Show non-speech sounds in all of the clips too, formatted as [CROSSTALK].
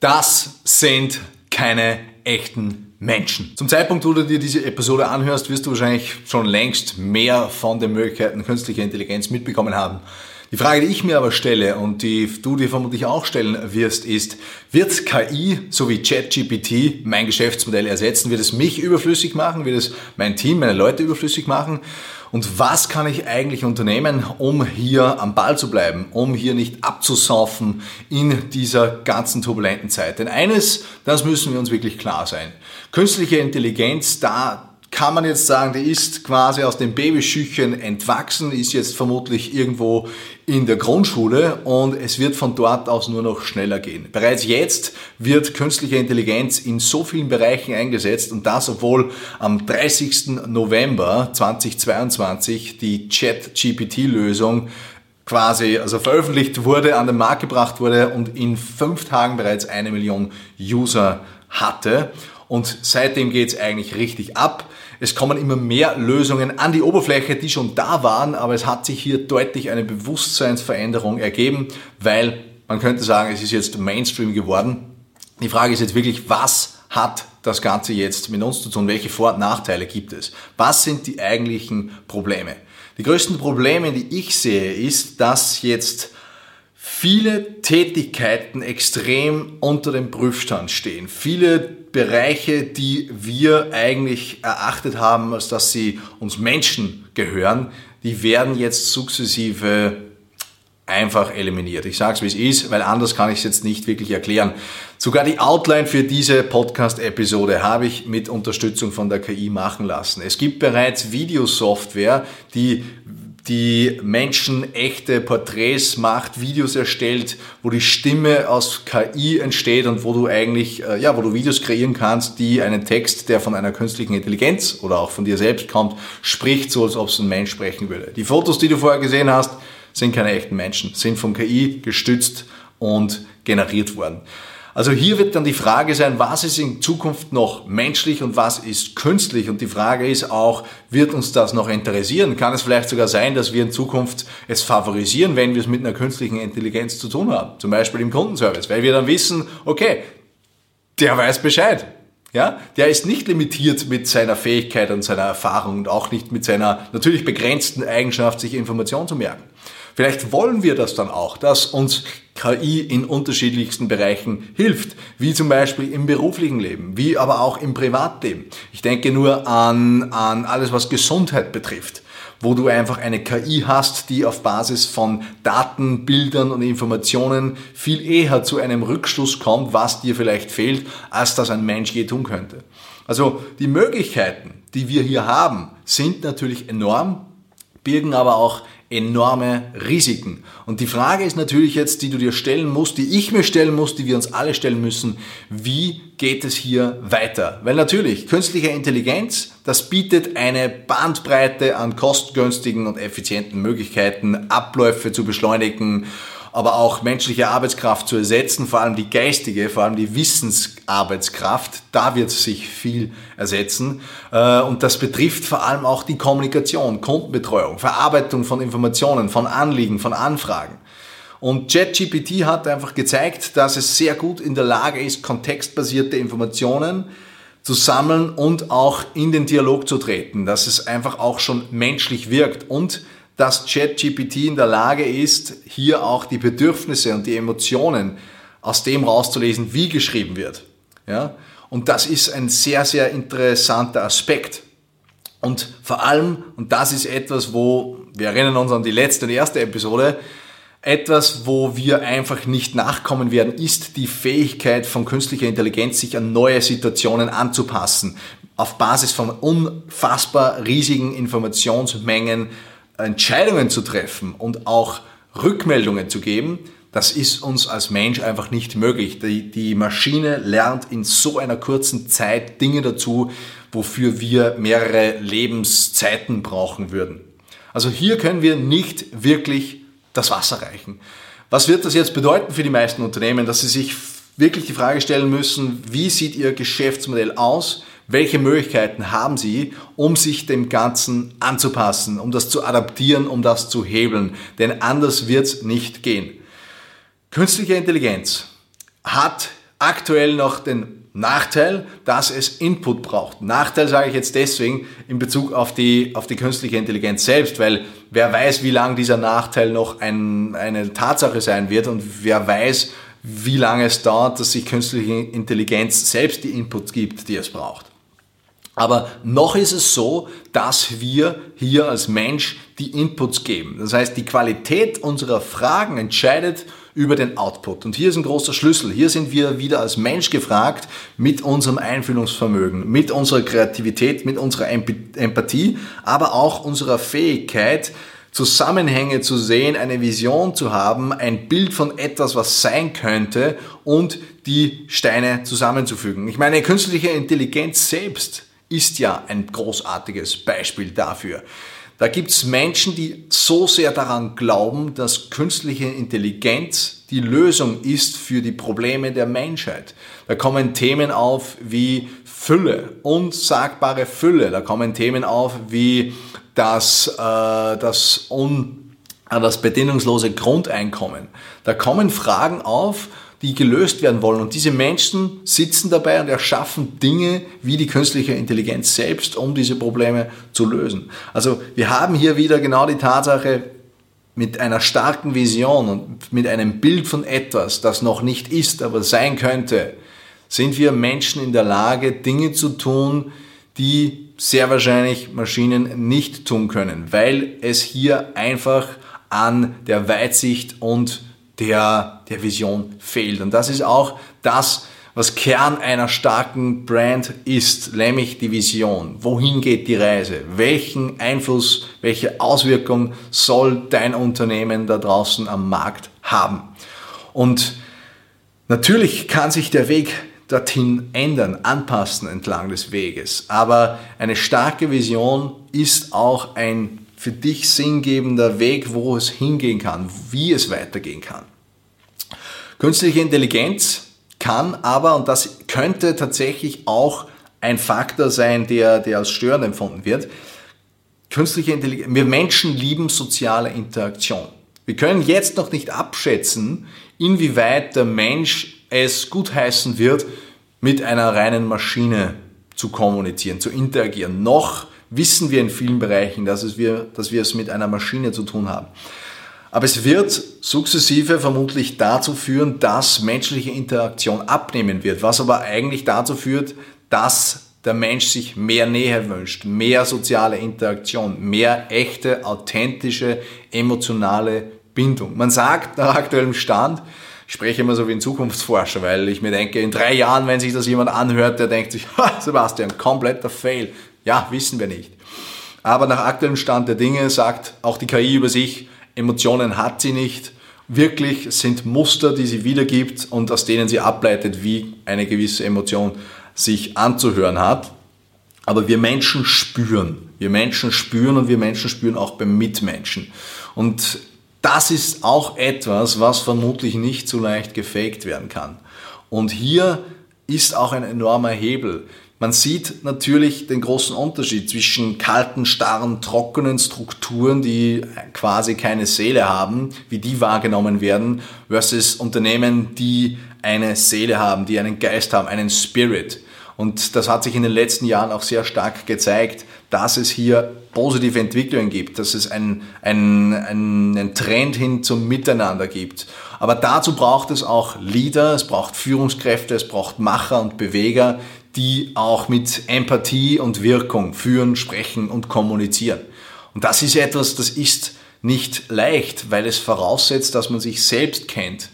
Das sind keine echten Menschen. Zum Zeitpunkt, wo du dir diese Episode anhörst, wirst du wahrscheinlich schon längst mehr von den Möglichkeiten künstlicher Intelligenz mitbekommen haben. Die Frage, die ich mir aber stelle und die du dir vermutlich auch stellen wirst, ist, wird KI sowie ChatGPT mein Geschäftsmodell ersetzen? Wird es mich überflüssig machen? Wird es mein Team, meine Leute überflüssig machen? Und was kann ich eigentlich unternehmen, um hier am Ball zu bleiben, um hier nicht abzusaufen in dieser ganzen turbulenten Zeit? Denn eines, das müssen wir uns wirklich klar sein. Künstliche Intelligenz, da kann man jetzt sagen, die ist quasi aus den Babyschüchen entwachsen, ist jetzt vermutlich irgendwo in der Grundschule und es wird von dort aus nur noch schneller gehen. Bereits jetzt wird künstliche Intelligenz in so vielen Bereichen eingesetzt und das, obwohl am 30. November 2022 die Chat-GPT-Lösung quasi also veröffentlicht wurde, an den Markt gebracht wurde und in fünf Tagen bereits eine Million User hatte. Und seitdem geht es eigentlich richtig ab. Es kommen immer mehr Lösungen an die Oberfläche, die schon da waren, aber es hat sich hier deutlich eine Bewusstseinsveränderung ergeben, weil man könnte sagen, es ist jetzt Mainstream geworden. Die Frage ist jetzt wirklich, was hat das Ganze jetzt mit uns zu tun? Welche Vor- und Nachteile gibt es? Was sind die eigentlichen Probleme? Die größten Probleme, die ich sehe, ist, dass jetzt viele Tätigkeiten extrem unter dem Prüfstand stehen. Viele Bereiche, die wir eigentlich erachtet haben, als dass sie uns Menschen gehören, die werden jetzt sukzessive einfach eliminiert. Ich sage es, wie es ist, weil anders kann ich es jetzt nicht wirklich erklären. Sogar die Outline für diese Podcast-Episode habe ich mit Unterstützung von der KI machen lassen. Es gibt bereits Videosoftware, die die Menschen echte Porträts macht, Videos erstellt, wo die Stimme aus KI entsteht und wo du eigentlich, äh, ja, wo du Videos kreieren kannst, die einen Text, der von einer künstlichen Intelligenz oder auch von dir selbst kommt, spricht, so als ob es ein Mensch sprechen würde. Die Fotos, die du vorher gesehen hast, sind keine echten Menschen, sind von KI gestützt und generiert worden. Also hier wird dann die Frage sein, was ist in Zukunft noch menschlich und was ist künstlich? Und die Frage ist auch, wird uns das noch interessieren? Kann es vielleicht sogar sein, dass wir in Zukunft es favorisieren, wenn wir es mit einer künstlichen Intelligenz zu tun haben? Zum Beispiel im Kundenservice, weil wir dann wissen, okay, der weiß Bescheid. Ja, der ist nicht limitiert mit seiner Fähigkeit und seiner Erfahrung und auch nicht mit seiner natürlich begrenzten Eigenschaft, sich Informationen zu merken. Vielleicht wollen wir das dann auch, dass uns KI in unterschiedlichsten Bereichen hilft, wie zum Beispiel im beruflichen Leben, wie aber auch im Privatleben. Ich denke nur an, an alles, was Gesundheit betrifft wo du einfach eine KI hast, die auf Basis von Daten, Bildern und Informationen viel eher zu einem Rückschluss kommt, was dir vielleicht fehlt, als das ein Mensch je tun könnte. Also die Möglichkeiten, die wir hier haben, sind natürlich enorm, birgen aber auch enorme Risiken. Und die Frage ist natürlich jetzt, die du dir stellen musst, die ich mir stellen muss, die wir uns alle stellen müssen, wie geht es hier weiter? Weil natürlich, künstliche Intelligenz, das bietet eine Bandbreite an kostengünstigen und effizienten Möglichkeiten, Abläufe zu beschleunigen aber auch menschliche Arbeitskraft zu ersetzen, vor allem die geistige, vor allem die Wissensarbeitskraft, da wird sich viel ersetzen. Äh, und das betrifft vor allem auch die Kommunikation, Kundenbetreuung, Verarbeitung von Informationen, von Anliegen, von Anfragen. Und ChatGPT hat einfach gezeigt, dass es sehr gut in der Lage ist, kontextbasierte Informationen zu sammeln und auch in den Dialog zu treten, dass es einfach auch schon menschlich wirkt und dass ChatGPT in der Lage ist, hier auch die Bedürfnisse und die Emotionen aus dem rauszulesen, wie geschrieben wird. Ja? Und das ist ein sehr, sehr interessanter Aspekt. Und vor allem, und das ist etwas, wo, wir erinnern uns an die letzte und erste Episode, etwas, wo wir einfach nicht nachkommen werden, ist die Fähigkeit von künstlicher Intelligenz, sich an neue Situationen anzupassen, auf Basis von unfassbar riesigen Informationsmengen Entscheidungen zu treffen und auch Rückmeldungen zu geben, das ist uns als Mensch einfach nicht möglich. Die, die Maschine lernt in so einer kurzen Zeit Dinge dazu, wofür wir mehrere Lebenszeiten brauchen würden. Also hier können wir nicht wirklich das Wasser reichen. Was wird das jetzt bedeuten für die meisten Unternehmen, dass sie sich wirklich die Frage stellen müssen, wie sieht ihr Geschäftsmodell aus? Welche Möglichkeiten haben Sie, um sich dem Ganzen anzupassen, um das zu adaptieren, um das zu hebeln? Denn anders wird es nicht gehen. Künstliche Intelligenz hat aktuell noch den Nachteil, dass es Input braucht. Nachteil sage ich jetzt deswegen in Bezug auf die, auf die künstliche Intelligenz selbst, weil wer weiß, wie lange dieser Nachteil noch ein, eine Tatsache sein wird und wer weiß, wie lange es dauert, dass sich künstliche Intelligenz selbst die Inputs gibt, die es braucht. Aber noch ist es so, dass wir hier als Mensch die Inputs geben. Das heißt, die Qualität unserer Fragen entscheidet über den Output. Und hier ist ein großer Schlüssel. Hier sind wir wieder als Mensch gefragt mit unserem Einfühlungsvermögen, mit unserer Kreativität, mit unserer Empathie, aber auch unserer Fähigkeit, Zusammenhänge zu sehen, eine Vision zu haben, ein Bild von etwas, was sein könnte und die Steine zusammenzufügen. Ich meine, künstliche Intelligenz selbst ist ja ein großartiges Beispiel dafür. Da gibt es Menschen, die so sehr daran glauben, dass künstliche Intelligenz die Lösung ist für die Probleme der Menschheit. Da kommen Themen auf wie Fülle, unsagbare Fülle. Da kommen Themen auf wie das, äh, das, un, äh, das bedingungslose Grundeinkommen. Da kommen Fragen auf, die gelöst werden wollen. Und diese Menschen sitzen dabei und erschaffen Dinge wie die künstliche Intelligenz selbst, um diese Probleme zu lösen. Also wir haben hier wieder genau die Tatsache, mit einer starken Vision und mit einem Bild von etwas, das noch nicht ist, aber sein könnte, sind wir Menschen in der Lage, Dinge zu tun, die sehr wahrscheinlich Maschinen nicht tun können, weil es hier einfach an der Weitsicht und der, der Vision fehlt. Und das ist auch das, was Kern einer starken Brand ist, nämlich die Vision. Wohin geht die Reise? Welchen Einfluss, welche Auswirkung soll dein Unternehmen da draußen am Markt haben? Und natürlich kann sich der Weg dorthin ändern, anpassen entlang des Weges. Aber eine starke Vision ist auch ein für dich sinngebender Weg, wo es hingehen kann, wie es weitergehen kann. Künstliche Intelligenz kann aber, und das könnte tatsächlich auch ein Faktor sein, der, der als störend empfunden wird, künstliche Intelligenz, wir Menschen lieben soziale Interaktion. Wir können jetzt noch nicht abschätzen, inwieweit der Mensch es gutheißen wird, mit einer reinen Maschine zu kommunizieren, zu interagieren. Noch wissen wir in vielen Bereichen, dass, es wir, dass wir es mit einer Maschine zu tun haben. Aber es wird sukzessive vermutlich dazu führen, dass menschliche Interaktion abnehmen wird, was aber eigentlich dazu führt, dass der Mensch sich mehr Nähe wünscht, mehr soziale Interaktion, mehr echte, authentische, emotionale Bindung. Man sagt nach aktuellem Stand, ich spreche immer so wie ein Zukunftsforscher, weil ich mir denke, in drei Jahren, wenn sich das jemand anhört, der denkt sich, [LAUGHS] Sebastian, kompletter Fail. Ja, wissen wir nicht. Aber nach aktuellem Stand der Dinge sagt auch die KI über sich, Emotionen hat sie nicht. Wirklich sind Muster, die sie wiedergibt und aus denen sie ableitet, wie eine gewisse Emotion sich anzuhören hat. Aber wir Menschen spüren. Wir Menschen spüren und wir Menschen spüren auch beim Mitmenschen. Und das ist auch etwas, was vermutlich nicht so leicht gefaked werden kann. Und hier ist auch ein enormer Hebel. Man sieht natürlich den großen Unterschied zwischen kalten, starren, trockenen Strukturen, die quasi keine Seele haben, wie die wahrgenommen werden, versus Unternehmen, die eine Seele haben, die einen Geist haben, einen Spirit. Und das hat sich in den letzten Jahren auch sehr stark gezeigt, dass es hier positive Entwicklungen gibt, dass es einen, einen, einen Trend hin zum Miteinander gibt. Aber dazu braucht es auch Leader, es braucht Führungskräfte, es braucht Macher und Beweger, die auch mit Empathie und Wirkung führen, sprechen und kommunizieren. Und das ist etwas, das ist nicht leicht, weil es voraussetzt, dass man sich selbst kennt.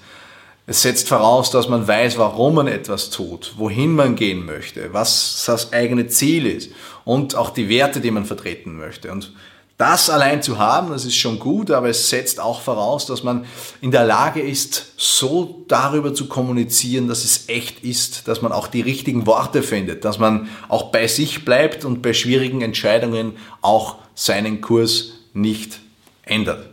Es setzt voraus, dass man weiß, warum man etwas tut, wohin man gehen möchte, was das eigene Ziel ist und auch die Werte, die man vertreten möchte. Und das allein zu haben, das ist schon gut, aber es setzt auch voraus, dass man in der Lage ist, so darüber zu kommunizieren, dass es echt ist, dass man auch die richtigen Worte findet, dass man auch bei sich bleibt und bei schwierigen Entscheidungen auch seinen Kurs nicht ändert.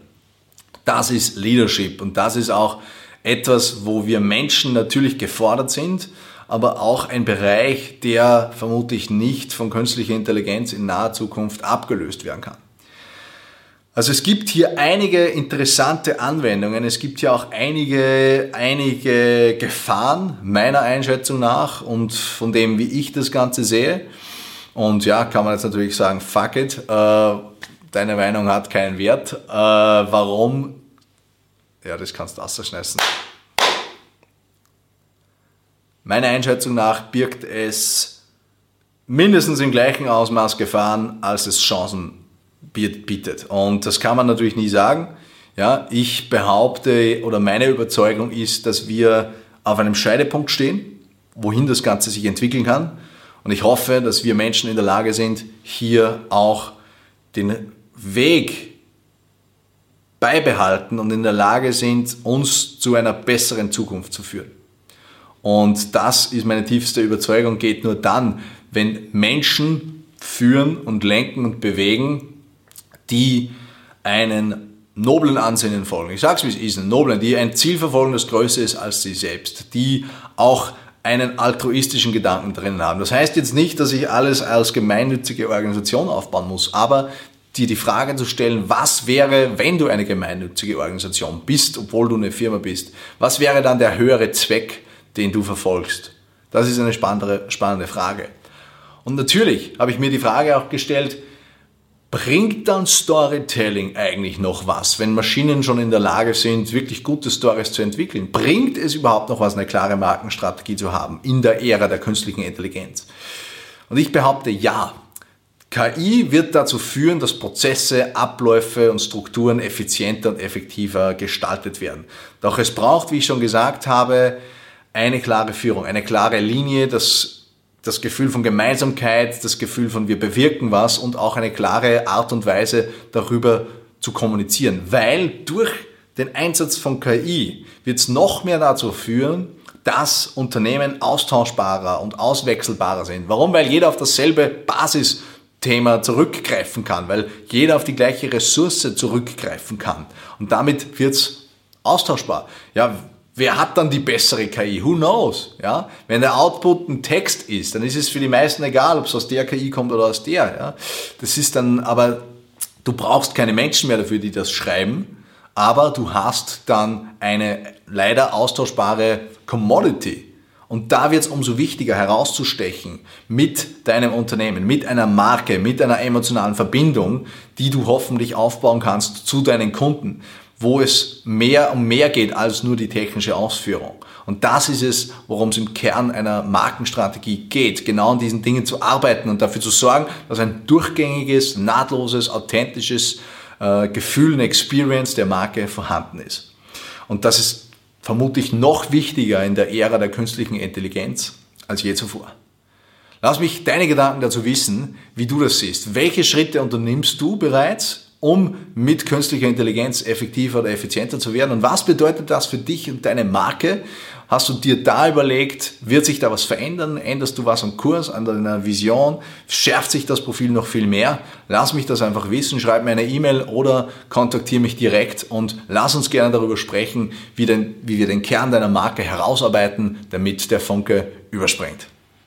Das ist Leadership und das ist auch etwas, wo wir Menschen natürlich gefordert sind, aber auch ein Bereich, der vermutlich nicht von künstlicher Intelligenz in naher Zukunft abgelöst werden kann. Also es gibt hier einige interessante Anwendungen. Es gibt hier auch einige, einige Gefahren meiner Einschätzung nach und von dem, wie ich das Ganze sehe. Und ja, kann man jetzt natürlich sagen, fuck it, äh, deine Meinung hat keinen Wert. Äh, warum? Ja, das kannst du ausschneiden. Meiner Einschätzung nach birgt es mindestens im gleichen Ausmaß Gefahren, als es Chancen bietet. Und das kann man natürlich nie sagen. Ja, ich behaupte oder meine Überzeugung ist, dass wir auf einem Scheidepunkt stehen, wohin das Ganze sich entwickeln kann. Und ich hoffe, dass wir Menschen in der Lage sind, hier auch den Weg beibehalten und in der Lage sind, uns zu einer besseren Zukunft zu führen. Und das ist meine tiefste Überzeugung, geht nur dann, wenn Menschen führen und lenken und bewegen, die einen noblen Ansinnen folgen. Ich sage es wie es ist, einen noblen, die ein Ziel verfolgen, das größer ist als sie selbst, die auch einen altruistischen Gedanken drin haben. Das heißt jetzt nicht, dass ich alles als gemeinnützige Organisation aufbauen muss, aber dir die Frage zu stellen, was wäre, wenn du eine gemeinnützige Organisation bist, obwohl du eine Firma bist, was wäre dann der höhere Zweck, den du verfolgst? Das ist eine spannende, spannende Frage. Und natürlich habe ich mir die Frage auch gestellt, bringt dann Storytelling eigentlich noch was, wenn Maschinen schon in der Lage sind, wirklich gute Stories zu entwickeln? Bringt es überhaupt noch was, eine klare Markenstrategie zu haben in der Ära der künstlichen Intelligenz? Und ich behaupte ja. KI wird dazu führen, dass Prozesse, Abläufe und Strukturen effizienter und effektiver gestaltet werden. Doch es braucht, wie ich schon gesagt habe, eine klare Führung, eine klare Linie, das das Gefühl von Gemeinsamkeit, das Gefühl von wir bewirken was und auch eine klare Art und Weise darüber zu kommunizieren. Weil durch den Einsatz von KI wird es noch mehr dazu führen, dass Unternehmen austauschbarer und auswechselbarer sind. Warum? Weil jeder auf dasselbe Basisthema zurückgreifen kann, weil jeder auf die gleiche Ressource zurückgreifen kann. Und damit wird es austauschbar. Ja, Wer hat dann die bessere KI? Who knows? Ja? Wenn der Output ein Text ist, dann ist es für die meisten egal, ob es aus der KI kommt oder aus der. Ja? Das ist dann, aber du brauchst keine Menschen mehr dafür, die das schreiben, aber du hast dann eine leider austauschbare Commodity. Und da wird es umso wichtiger herauszustechen mit deinem Unternehmen, mit einer Marke, mit einer emotionalen Verbindung, die du hoffentlich aufbauen kannst zu deinen Kunden wo es mehr um mehr geht als nur die technische Ausführung. Und das ist es, worum es im Kern einer Markenstrategie geht, genau an diesen Dingen zu arbeiten und dafür zu sorgen, dass ein durchgängiges, nahtloses, authentisches äh, Gefühl, eine Experience der Marke vorhanden ist. Und das ist vermutlich noch wichtiger in der Ära der künstlichen Intelligenz als je zuvor. Lass mich deine Gedanken dazu wissen, wie du das siehst. Welche Schritte unternimmst du bereits, um mit künstlicher Intelligenz effektiver oder effizienter zu werden. Und was bedeutet das für dich und deine Marke? Hast du dir da überlegt, wird sich da was verändern? Änderst du was am Kurs, an deiner Vision? Schärft sich das Profil noch viel mehr? Lass mich das einfach wissen, schreib mir eine E-Mail oder kontaktiere mich direkt und lass uns gerne darüber sprechen, wie, denn, wie wir den Kern deiner Marke herausarbeiten, damit der Funke überspringt.